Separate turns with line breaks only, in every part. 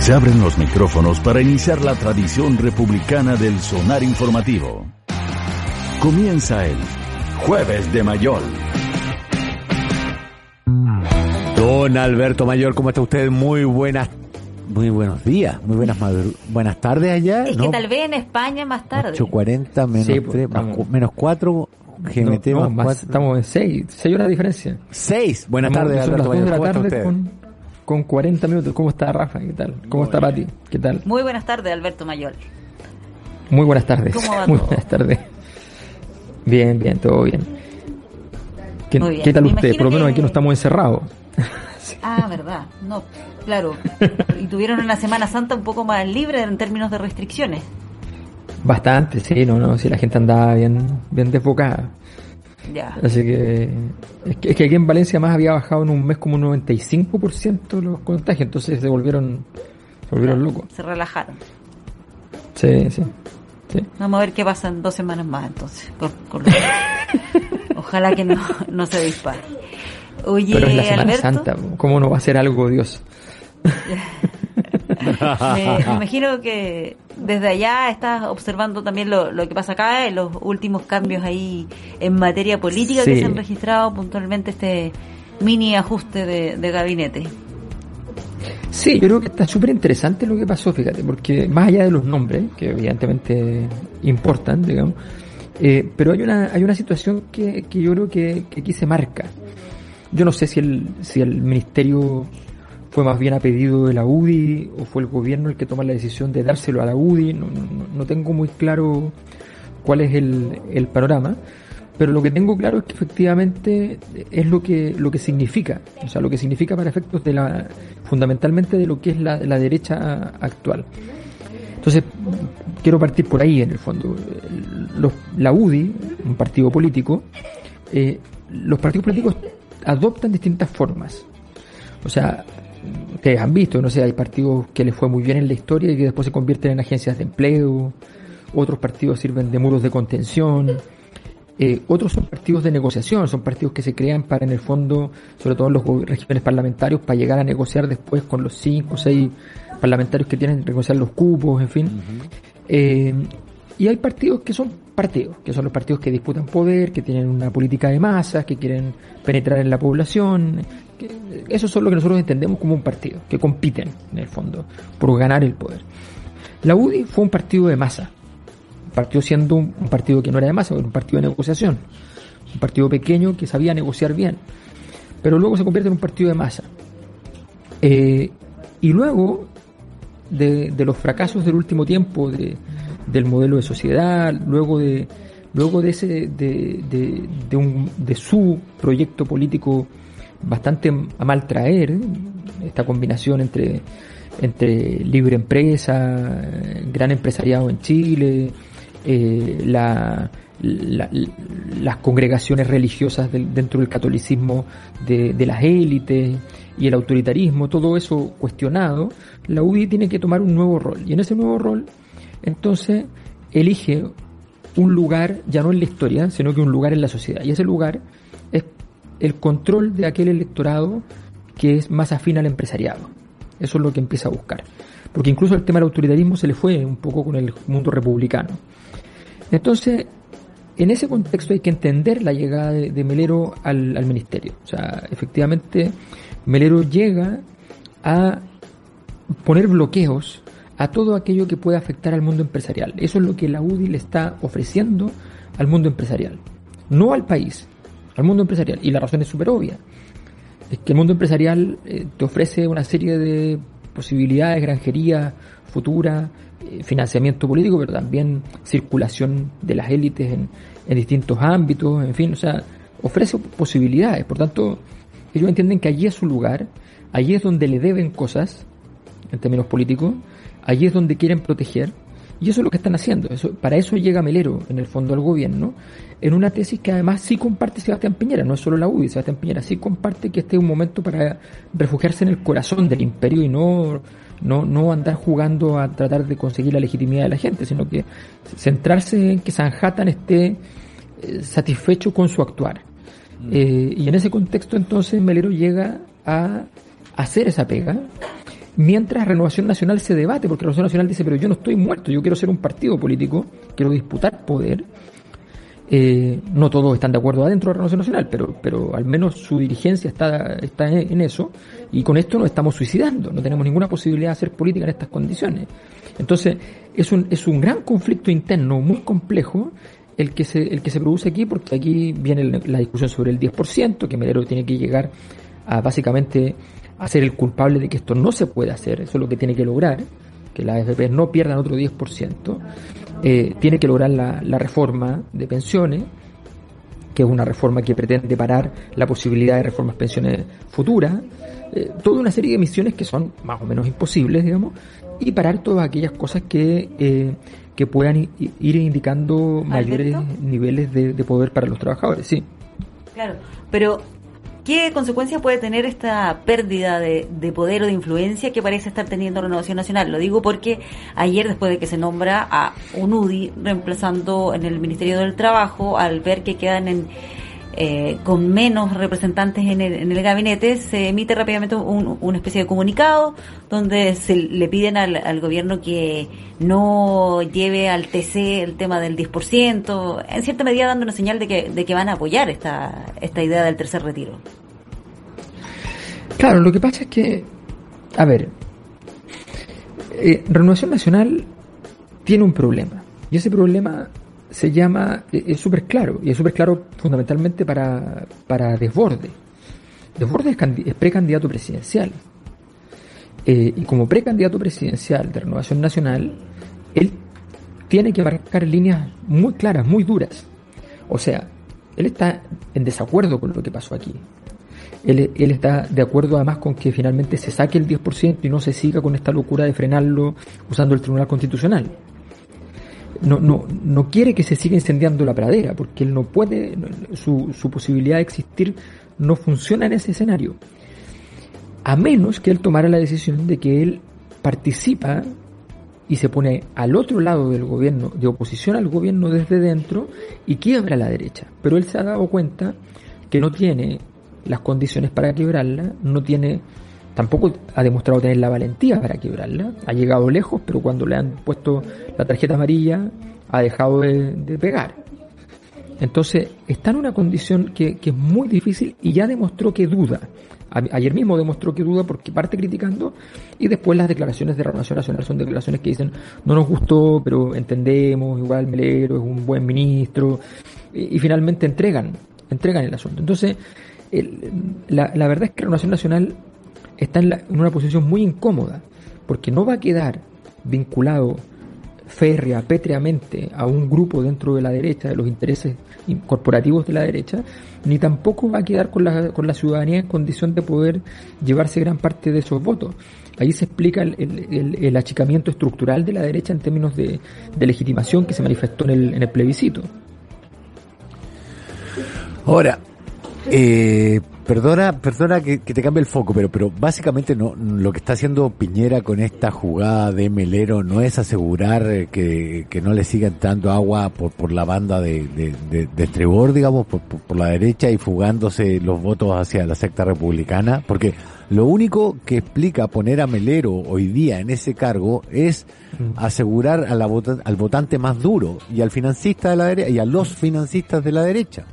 Se abren los micrófonos para iniciar la tradición republicana del sonar informativo. Comienza el Jueves de Mayol.
Don Alberto Mayor, ¿cómo está usted? Muy buenas, muy buenos días, muy buenas buenas tardes allá.
Es que tal vez en España más tarde.
8.40 menos sí, 3, más, menos 4 GMT no, no,
más, más Estamos en 6, 6 horas de diferencia.
6, buenas tardes Alberto
Mayor, ¿cómo está usted? Con, con 40 minutos. ¿Cómo está Rafa? ¿Qué tal? ¿Cómo está Pati? ¿Qué tal?
Muy buenas tardes, Alberto Mayor.
Muy buenas tardes.
¿Cómo va
Muy
todo?
buenas tardes. Bien, bien, todo bien. ¿Qué,
Muy bien.
¿qué tal
Me
usted? Por lo menos
que-
aquí no estamos encerrados.
Ah, verdad. No, claro. Y tuvieron una Semana Santa un poco más libre en términos de restricciones.
Bastante, sí, no, no, si la gente andaba bien, bien desbocada.
Ya.
Así que es, que es que aquí en Valencia más había bajado en un mes como un 95% los contagios, entonces se volvieron, se volvieron locos.
Se relajaron.
Sí, sí. sí.
Vamos a ver qué pasa en dos semanas más entonces. con- Ojalá que no, no se dispare. Oye,
Pero es la Semana
Alberto,
Santa, ¿cómo no va a ser algo Dios?
me, me imagino que desde allá estás observando también lo, lo que pasa acá, en los últimos cambios ahí en materia política que se han registrado puntualmente este mini ajuste de, de gabinete.
Sí, yo creo que está súper interesante lo que pasó, fíjate, porque más allá de los nombres, que evidentemente importan, digamos, eh, pero hay una, hay una situación que, que yo creo que, que aquí se marca. Yo no sé si el, si el ministerio fue más bien a pedido de la UDI o fue el gobierno el que toma la decisión de dárselo a la UDI, no, no, tengo muy claro cuál es el, el panorama, pero lo que tengo claro es que efectivamente es lo que, lo que significa, o sea, lo que significa para efectos de la, fundamentalmente de lo que es la, la derecha actual. Entonces, quiero partir por ahí en el fondo. Los- la UDI, un partido político, eh, los partidos políticos adoptan distintas formas. O sea, ustedes han visto, no sé, hay partidos que les fue muy bien en la historia y que después se convierten en agencias de empleo, otros partidos sirven de muros de contención, eh, otros son partidos de negociación, son partidos que se crean para, en el fondo, sobre todo en los regímenes parlamentarios, para llegar a negociar después con los cinco o seis parlamentarios que tienen que negociar los cupos, en fin. Eh, y hay partidos que son partidos, que son los partidos que disputan poder, que tienen una política de masas, que quieren penetrar en la población. Esos son lo que nosotros entendemos como un partido, que compiten, en el fondo, por ganar el poder. La UDI fue un partido de masa. Partió siendo un, partido que no era de masa, era un partido de negociación. Un partido pequeño que sabía negociar bien. Pero luego se convierte en un partido de masa. Eh, y luego de, los fracasos del último tiempo de, del modelo de sociedad, luego de luego de ese de un, de su proyecto político bastante a mal traer, esta combinación entre entre libre empresa, gran empresariado en Chile, eh, la, la- las congregaciones religiosas del- dentro del catolicismo de, de las élites y el autoritarismo, todo eso cuestionado, la UDI tiene que tomar un nuevo rol. Y en ese nuevo rol, entonces, elige un lugar, ya no en la historia, sino que un lugar en la sociedad. Y ese lugar el control de aquel electorado que es más afín al empresariado. Eso es lo que empieza a buscar. Porque incluso el tema del autoritarismo se le fue un poco con el mundo republicano. Entonces, en ese contexto hay que entender la llegada de, Melero al, al ministerio. O sea, efectivamente, Melero llega a poner bloqueos a todo aquello que pueda afectar al mundo empresarial. Eso es lo que la UDI le está ofreciendo al mundo empresarial. No al país, al mundo empresarial. Y la razón es súper obvia. Es que el mundo empresarial eh, te ofrece una serie de posibilidades, granjería futura, eh, financiamiento político, pero también circulación de las élites en, en distintos ámbitos, en fin, o sea, ofrece posibilidades. Por tanto, ellos entienden que allí es su lugar, allí es donde le deben cosas, en términos políticos, allí es donde quieren proteger, y eso es lo que están haciendo. Eso, para eso llega Melero, en el fondo, al gobierno, en una tesis que además sí comparte Sebastián Piñera, no es solo la UDI, Sebastián Piñera sí comparte que este es un momento para refugiarse en el corazón del imperio y no, no, no andar jugando a tratar de conseguir la legitimidad de la gente, sino que centrarse en que Sanhattan esté eh, satisfecho con su actuar. Eh, y en ese contexto entonces Melero llega a hacer esa pega mientras Renovación Nacional se debate, porque Renovación Nacional dice, pero yo no estoy muerto, yo quiero ser un partido político, quiero disputar poder. Eh, no todos están de acuerdo adentro de Renovación Nacional, pero, pero al menos su dirigencia está, está en eso, y con esto nos estamos suicidando, no tenemos ninguna posibilidad de hacer política en estas condiciones. Entonces, es un, es un gran conflicto interno muy complejo el que se, el que se produce aquí, porque aquí viene la discusión sobre el 10%, que Melero tiene que llegar a básicamente a ser el culpable de que esto no se puede hacer, eso es lo que tiene que lograr, que las AFP no pierdan otro 10%, eh, tiene que lograr la, la reforma de pensiones, que es una reforma que pretende parar la posibilidad de reformas pensiones futuras, eh, toda una serie de misiones que son más o menos imposibles, digamos, y parar todas aquellas cosas que, eh, que puedan ir indicando mayores niveles de, de, poder para los trabajadores, sí.
Claro, pero ¿qué consecuencias puede tener esta pérdida de, de, poder o de influencia que parece estar teniendo Renovación Nacional? Lo digo porque ayer, después de que se nombra a un UDI reemplazando en el Ministerio del Trabajo, al ver que quedan en eh, con menos representantes en el, en el, gabinete, se emite rápidamente un, una especie de comunicado donde se le piden al, gobierno que no lleve al TC el tema del 10%, en cierta medida dando una señal de que, de que van a apoyar esta, esta idea del tercer retiro.
Claro, lo que pasa es que, a ver, eh, Renovación Nacional tiene un problema. Y ese problema se llama, e, es súper claro, y es súper claro fundamentalmente para, para Desborde. Desborde es, es precandidato presidencial. Eh, y como precandidato presidencial de Renovación Nacional, él tiene que marcar líneas muy claras, muy duras. O sea, él está en desacuerdo con lo que pasó aquí. Él, él, está de acuerdo además con que finalmente se saque el 10% y no se siga con esta locura de frenarlo usando el Tribunal Constitucional no, no, no quiere que se siga incendiando la pradera, porque él no puede, su, su posibilidad de existir no funciona en ese escenario. A menos que él tomara la decisión de que él participa y se pone al otro lado del gobierno, de oposición al gobierno desde dentro y quiebra la derecha. Pero él se ha dado cuenta que no tiene las condiciones para quebrarla, no tiene tampoco ha demostrado tener la valentía para quebrarla. Ha llegado lejos, pero cuando le han puesto la tarjeta amarilla ha dejado de, pegar. Entonces está en una condición que, es muy difícil y ya demostró que duda. ayer mismo demostró que duda porque parte criticando y después las declaraciones de Renovación Nacional son declaraciones que dicen no nos gustó, pero entendemos, igual Melero es un buen ministro y, finalmente entregan, entregan el asunto. Entonces la, la verdad es que Renovación Nacional está en, una posición muy incómoda, porque no va a quedar vinculado férrea, pétreamente a un grupo dentro de la derecha, de los intereses corporativos de la derecha, ni tampoco va a quedar con la, con la ciudadanía en condición de poder llevarse gran parte de esos votos. Ahí se explica el, el, achicamiento estructural de la derecha en términos de, de legitimación que se manifestó en el, en el plebiscito.
Ahora, eh, perdona, perdona que, te cambie el foco, pero, pero básicamente no, lo que está haciendo Piñera con esta jugada de Melero no es asegurar eh, que, que no le siga entrando agua por, por la banda de, de, de, Trebor, digamos, por, por, la derecha y fugándose los votos hacia la secta republicana, porque lo único que explica poner a Melero hoy día en ese cargo es mm. asegurar a la al votante más duro y al financista de la derecha y a los financistas de la derecha.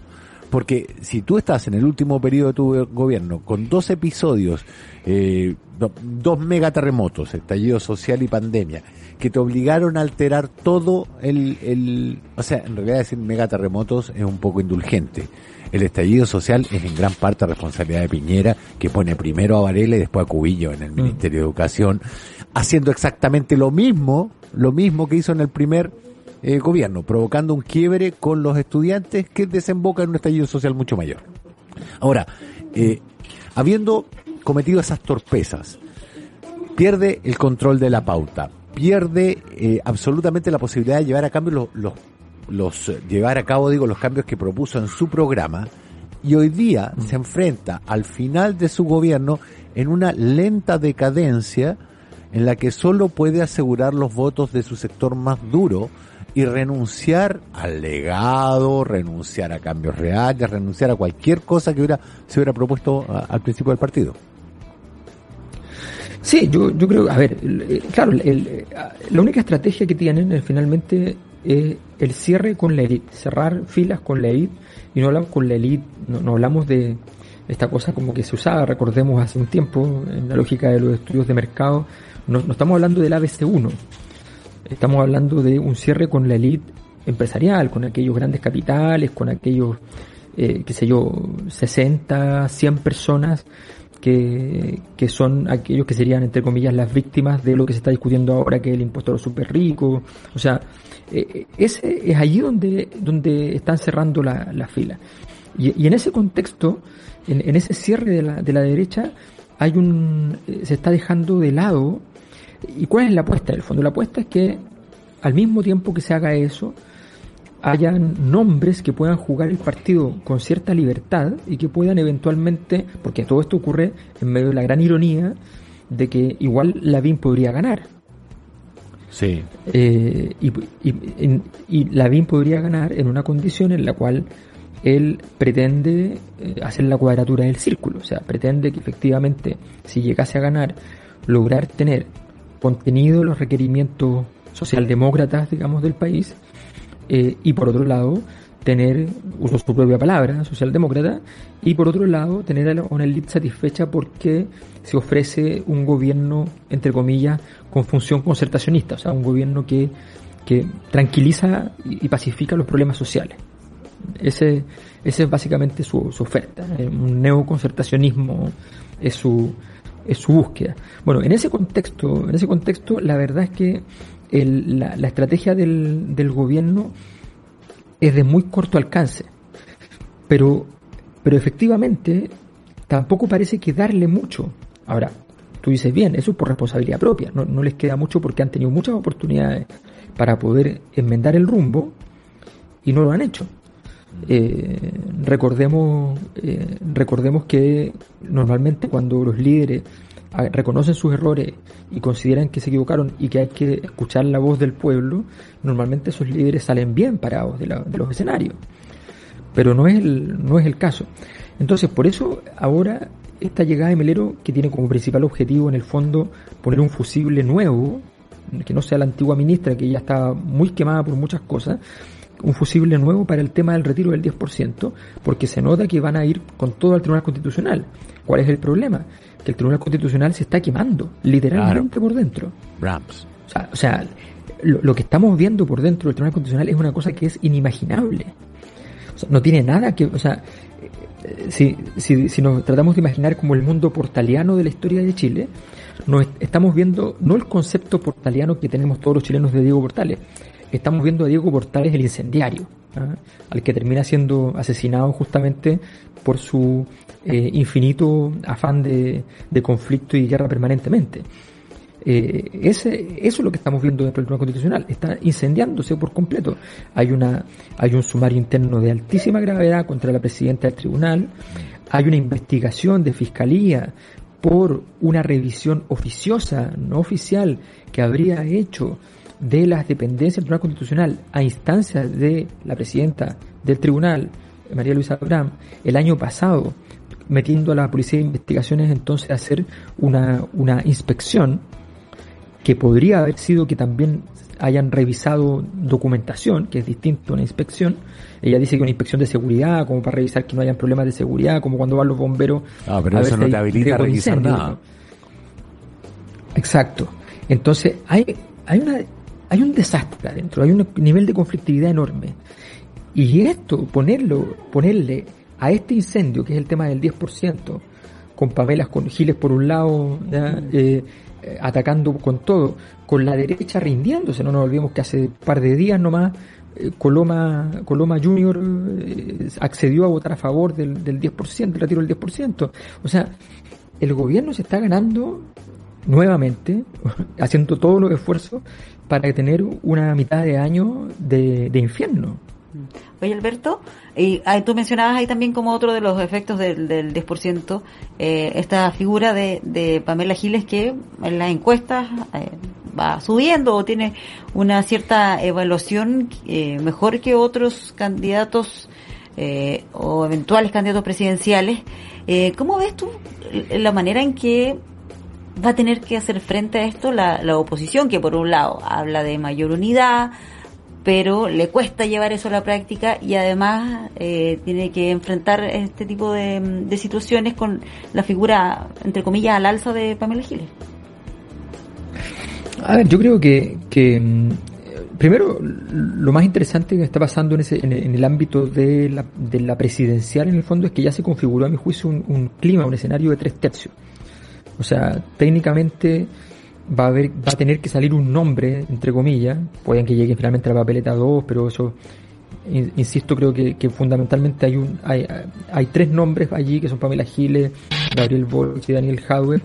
Porque si tú estás en el último periodo de tu gobierno con dos episodios, eh, dos megaterremotos, estallido social y pandemia, que te obligaron a alterar todo el, el, o sea, en realidad decir megaterremotos es un poco indulgente. El estallido social es en gran parte responsabilidad de Piñera, que pone primero a Varela y después a Cubillo en el mm. Ministerio de Educación, haciendo exactamente lo mismo, lo mismo que hizo en el primer eh, gobierno, provocando un quiebre con los estudiantes que desemboca en un estallido social mucho mayor. Ahora, eh, habiendo cometido esas torpezas, pierde el control de la pauta, pierde eh, absolutamente la posibilidad de llevar a cambio los, los, los, llevar a cabo, digo, los cambios que propuso en su programa, y hoy día se enfrenta al final de su gobierno en una lenta decadencia en la que solo puede asegurar los votos de su sector más duro, y renunciar al legado, renunciar a cambios reales, renunciar a cualquier cosa que hubiera, se hubiera propuesto al principio del partido.
Sí, yo, yo creo, a ver, claro, la única estrategia que tienen finalmente es el cierre con la élite, cerrar filas con la élite, y no hablamos con la élite, no, hablamos de esta cosa como que se usaba, recordemos hace un tiempo, en la lógica de los estudios de mercado, no, no estamos hablando del ABC1, estamos hablando de un cierre con la élite empresarial, con aquellos grandes capitales, con aquellos, eh, qué sé yo, 60, 100 personas que, que son aquellos que serían, entre comillas, las víctimas de lo que se está discutiendo ahora, que es el los super ricos. O sea, eh, ese es allí donde, donde están cerrando la, la fila. Y, y, en ese contexto, en, en ese cierre de la, de la derecha, hay un, eh, se está dejando de lado. ¿Y cuál es la apuesta? En el fondo, la apuesta es que al mismo tiempo que se haga eso, hayan nombres que puedan jugar el partido con cierta libertad y que puedan eventualmente, porque todo esto ocurre en medio de la gran ironía de que igual Lavín podría ganar.
Sí.
Eh, y, y, y, Lavín podría ganar en una condición en la cual él pretende eh, hacer la cuadratura del círculo, o sea, pretende que efectivamente, si llegase a ganar, lograr tener contenido los requerimientos socialdemócratas, digamos, del país, eh, y por otro lado tener, uso su propia palabra, socialdemócrata, y por otro lado tener a una élite satisfecha porque se ofrece un gobierno, entre comillas, con función concertacionista, o sea, un gobierno que, que tranquiliza y pacifica los problemas sociales. Ese, ese es básicamente su, su oferta, eh, un neoconcertacionismo es su, es su búsqueda. Bueno, en ese contexto, en ese contexto, la verdad es que el, la, la, estrategia del, del, gobierno es de muy corto alcance. Pero, pero efectivamente, tampoco parece que darle mucho. Ahora, tú dices bien, eso es por responsabilidad propia. No, no les queda mucho porque han tenido muchas oportunidades para poder enmendar el rumbo y no lo han hecho. Eh, recordemos, eh, recordemos que normalmente cuando los líderes reconocen sus errores y consideran que se equivocaron y que hay que escuchar la voz del pueblo, normalmente esos líderes salen bien parados de, los escenarios. Pero no es, el, no es el caso. Entonces, por eso ahora esta llegada de Melero, que tiene como principal objetivo en el fondo poner un fusible nuevo, que no sea la antigua ministra, que ya está muy quemada por muchas cosas, un fusible nuevo para el tema del retiro del 10%, porque se nota que van a ir con todo al Tribunal Constitucional. ¿Cuál es el problema? Que el Tribunal Constitucional se está quemando, literalmente por dentro.
Rams.
O sea, o sea lo, que estamos viendo por dentro del Tribunal Constitucional es una cosa que es inimaginable. O sea, no tiene nada que, o sea, eh, si, si, si nos tratamos de imaginar como el mundo portaliano de la historia de Chile, nos estamos viendo no el concepto portaliano que tenemos todos los chilenos de Diego Portales, estamos viendo a Diego Portales el incendiario, ¿ah? al que termina siendo asesinado justamente por su eh, infinito afán de, conflicto y guerra permanentemente. Eh, ese, eso es lo que estamos viendo dentro del Tribunal Constitucional. Está incendiándose por completo. Hay, una, hay un sumario interno de altísima gravedad contra la presidenta del tribunal. Hay una investigación de fiscalía por una revisión oficiosa, no oficial, que habría hecho de las dependencias del Tribunal Constitucional a instancias de la presidenta del tribunal, María Luisa Abraham, el año pasado, metiendo a la Policía de Investigaciones entonces a hacer una, una inspección que podría haber sido que también hayan revisado documentación, que es distinto a una inspección. Ella dice que una inspección de seguridad, como para revisar que no hayan problemas de seguridad, como cuando van los bomberos.
Ah, pero eso no te habilita a revisar nada.
Exacto. Entonces, hay, hay una hay un desastre adentro, hay un nivel de conflictividad enorme. Y esto, ponerlo, ponerle a este incendio, que es el tema del 10%, con Pamelas, con Giles por un lado, eh, eh, atacando con todo, con la derecha rindiéndose, no nos olvidemos que hace un par de días nomás eh, Coloma, Coloma Junior accedió a votar a favor del, del 10%, el retiro del 10%. O sea, el gobierno se está ganando nuevamente, haciendo todos los esfuerzos para tener una mitad de año de, infierno.
Oye, Alberto, y tú mencionabas ahí también como otro de los efectos del, del 10%, eh, esta figura de, Pamela Giles que en las encuestas eh, va subiendo o tiene una cierta evaluación eh, mejor que otros candidatos o eventuales candidatos presidenciales. ¿Cómo ves tú la manera en que va a tener que hacer frente a esto la, la oposición, que por un lado habla de mayor unidad, pero le cuesta llevar eso a la práctica y además eh, tiene que enfrentar este tipo de, de, situaciones con la figura, entre comillas, al alza de Pamela Giles.
A ver, yo creo que, que mm, primero lo más interesante que está pasando en, ese, en, el ámbito de la, de la presidencial en el fondo es que ya se configuró a mi juicio un, un clima, un escenario de tres tercios. O sea, técnicamente va a haber, va a tener que salir un nombre, entre comillas, pueden que llegue finalmente a la papeleta 2, pero eso, insisto, creo que, fundamentalmente hay un, hay, hay, tres nombres allí que son Pamela Giles, Gabriel Borges y Daniel Jadwe,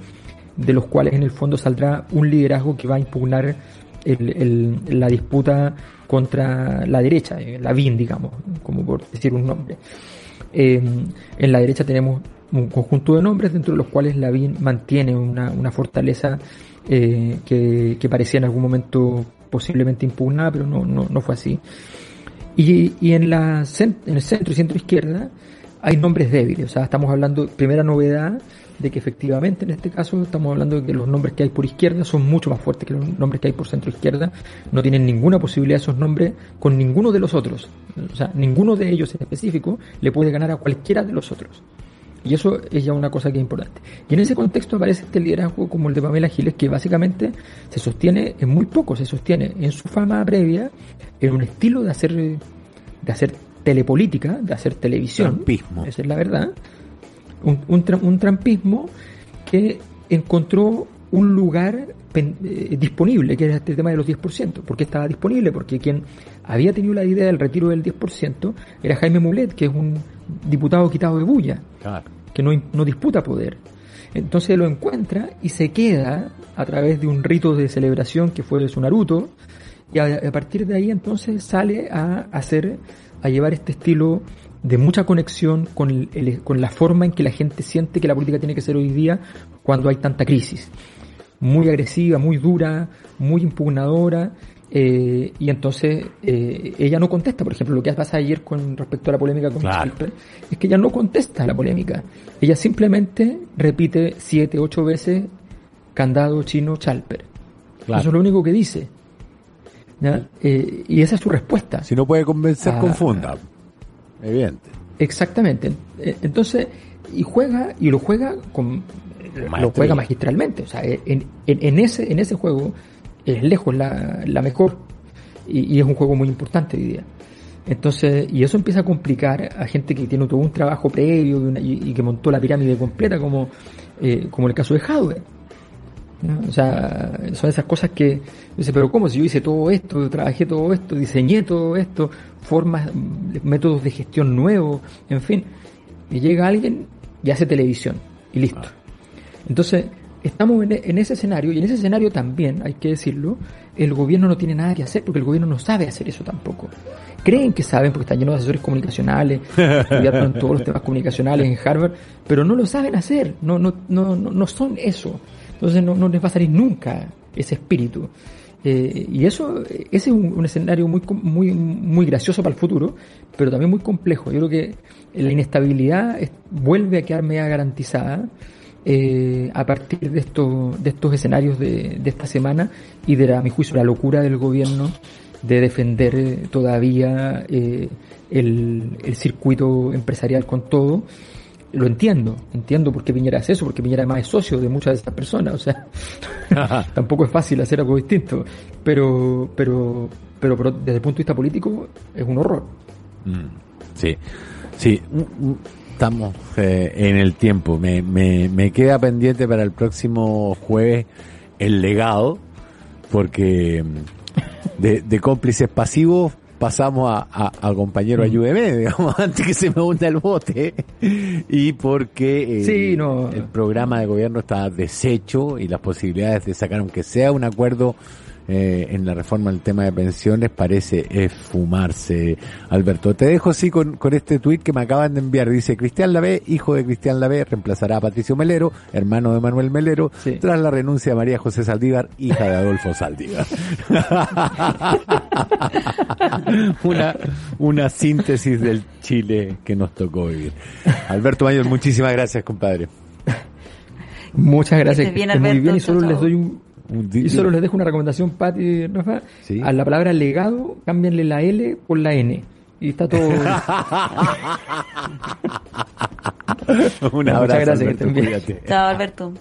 de los cuales en el fondo saldrá un liderazgo que va a impugnar el, la disputa contra la derecha, eh, la BIN, digamos, como por decir un nombre. Eh, en la derecha tenemos un conjunto de nombres dentro de los cuales la BIN mantiene una, una fortaleza eh, que, que, parecía en algún momento posiblemente impugnada, pero no, no, no fue así. Y, y en, la, en el centro y centro izquierda hay nombres débiles, o sea, estamos hablando, primera novedad, de que efectivamente en este caso estamos hablando de que los nombres que hay por izquierda son mucho más fuertes que los nombres que hay por centro izquierda, no tienen ninguna posibilidad esos nombres con ninguno de los otros, o sea, ninguno de ellos en específico le puede ganar a cualquiera de los otros. Y eso es ya una cosa que es importante. Y en ese contexto aparece este liderazgo como el de Pamela Giles, que básicamente se sostiene en muy poco, se sostiene en su fama previa, en un estilo de hacer, de hacer telepolítica, de hacer televisión.
Trampismo.
Esa es la verdad. Un, un, un trampismo que encontró un lugar eh, disponible, que era este tema de los 10%. ¿Por qué estaba disponible? Porque quien había tenido la idea del retiro del 10% era Jaime Mulet, que es un diputado quitado de bulla, que no, no disputa poder. Entonces lo encuentra y se queda a través de un rito de celebración que fue de su Naruto, y a, a partir de ahí entonces sale a hacer, a llevar este estilo de mucha conexión con, el, con la forma en que la gente siente que la política tiene que ser hoy día cuando hay tanta crisis. Muy agresiva, muy dura, muy impugnadora, eh, y entonces eh, ella no contesta, por ejemplo, lo que pasa ayer con respecto a la polémica con
Claro.
Chalper, es que ella no contesta a la polémica. Ella simplemente repite siete, ocho veces candado chino Chalper.
Claro.
Eso es lo único que dice. ¿ya? Eh, y esa es su respuesta.
Si no puede convencer,
Ah.
confunda. Evidente.
Exactamente. Eh, Entonces, y juega, y lo juega con lo juega magistralmente. O sea, en, en, en ese, en ese juego es lejos la, la mejor. Y, y es un juego muy importante hoy día. Entonces, y eso empieza a complicar a gente que tiene todo un trabajo previo y, una- y- y que montó la pirámide completa, como, eh, como el caso de Hadwe. ¿no? O sea, son esas cosas que dice, pero ¿cómo? Si yo hice todo esto, trabajé todo esto, diseñé todo esto, formas, métodos de gestión nuevos, en fin. Y llega alguien y hace televisión y listo. Entonces, estamos en, e- en ese escenario y en ese escenario también, hay que decirlo, el gobierno no tiene nada que hacer porque el gobierno no sabe hacer eso tampoco. Creen que saben porque están llenos de asesores comunicacionales, estudiaron todos los temas comunicacionales en Harvard, pero no lo saben hacer, no, no, no, no, no son eso. Entonces no, no les va a salir nunca ese espíritu. Eh, y eso, ese es un, un escenario muy, muy, muy gracioso para el futuro, pero también muy complejo. Yo creo que la inestabilidad es- vuelve a quedar media garantizada eh, a partir de estos, de estos escenarios de, de esta semana y de, la, a mi juicio, la locura del gobierno de defender eh, todavía eh, el, el circuito empresarial con todo. Lo entiendo, entiendo por qué Piñera hace eso, porque Piñera además es socio de muchas de esas personas, o sea, tampoco es fácil hacer algo distinto, pero, pero, pero, pero desde el punto de vista político es un horror.
Mm, Sí, sí, estamos eh, en el tiempo. Me, me, me queda pendiente para el próximo jueves el legado, porque mm, de, de cómplices pasivos pasamos a, a, compañero ayúdeme, digamos, antes que se me hunda el bote, y porque eh,
Sí, no.
el programa de gobierno está deshecho y las posibilidades de sacar, aunque sea un acuerdo eh, en la reforma del tema de pensiones, parece esfumarse. Alberto, te dejo así con, con este tuit que me acaban de enviar. Dice, Cristian Lavé, hijo de Cristian Lavé, reemplazará a Patricio Melero, hermano de Manuel Melero,
Sí.
tras la renuncia de María José Saldívar, hija de Adolfo Saldívar. una, una síntesis del Chile que nos tocó vivir. Alberto Mayor, muchísimas gracias, compadre.
Muchas gracias.
bien,
estén muy
Alberto.
bien y
Chao,
solo les doy un Y solo les dejo una recomendación, Pati y Rafa.
Sí.
A la palabra legado, cámbianle la L por la N. Y está todo.
Un
Muchas
abrazo,
gracias, que
Alberto,
estén bien.
cuídate.
Chao, Alberto.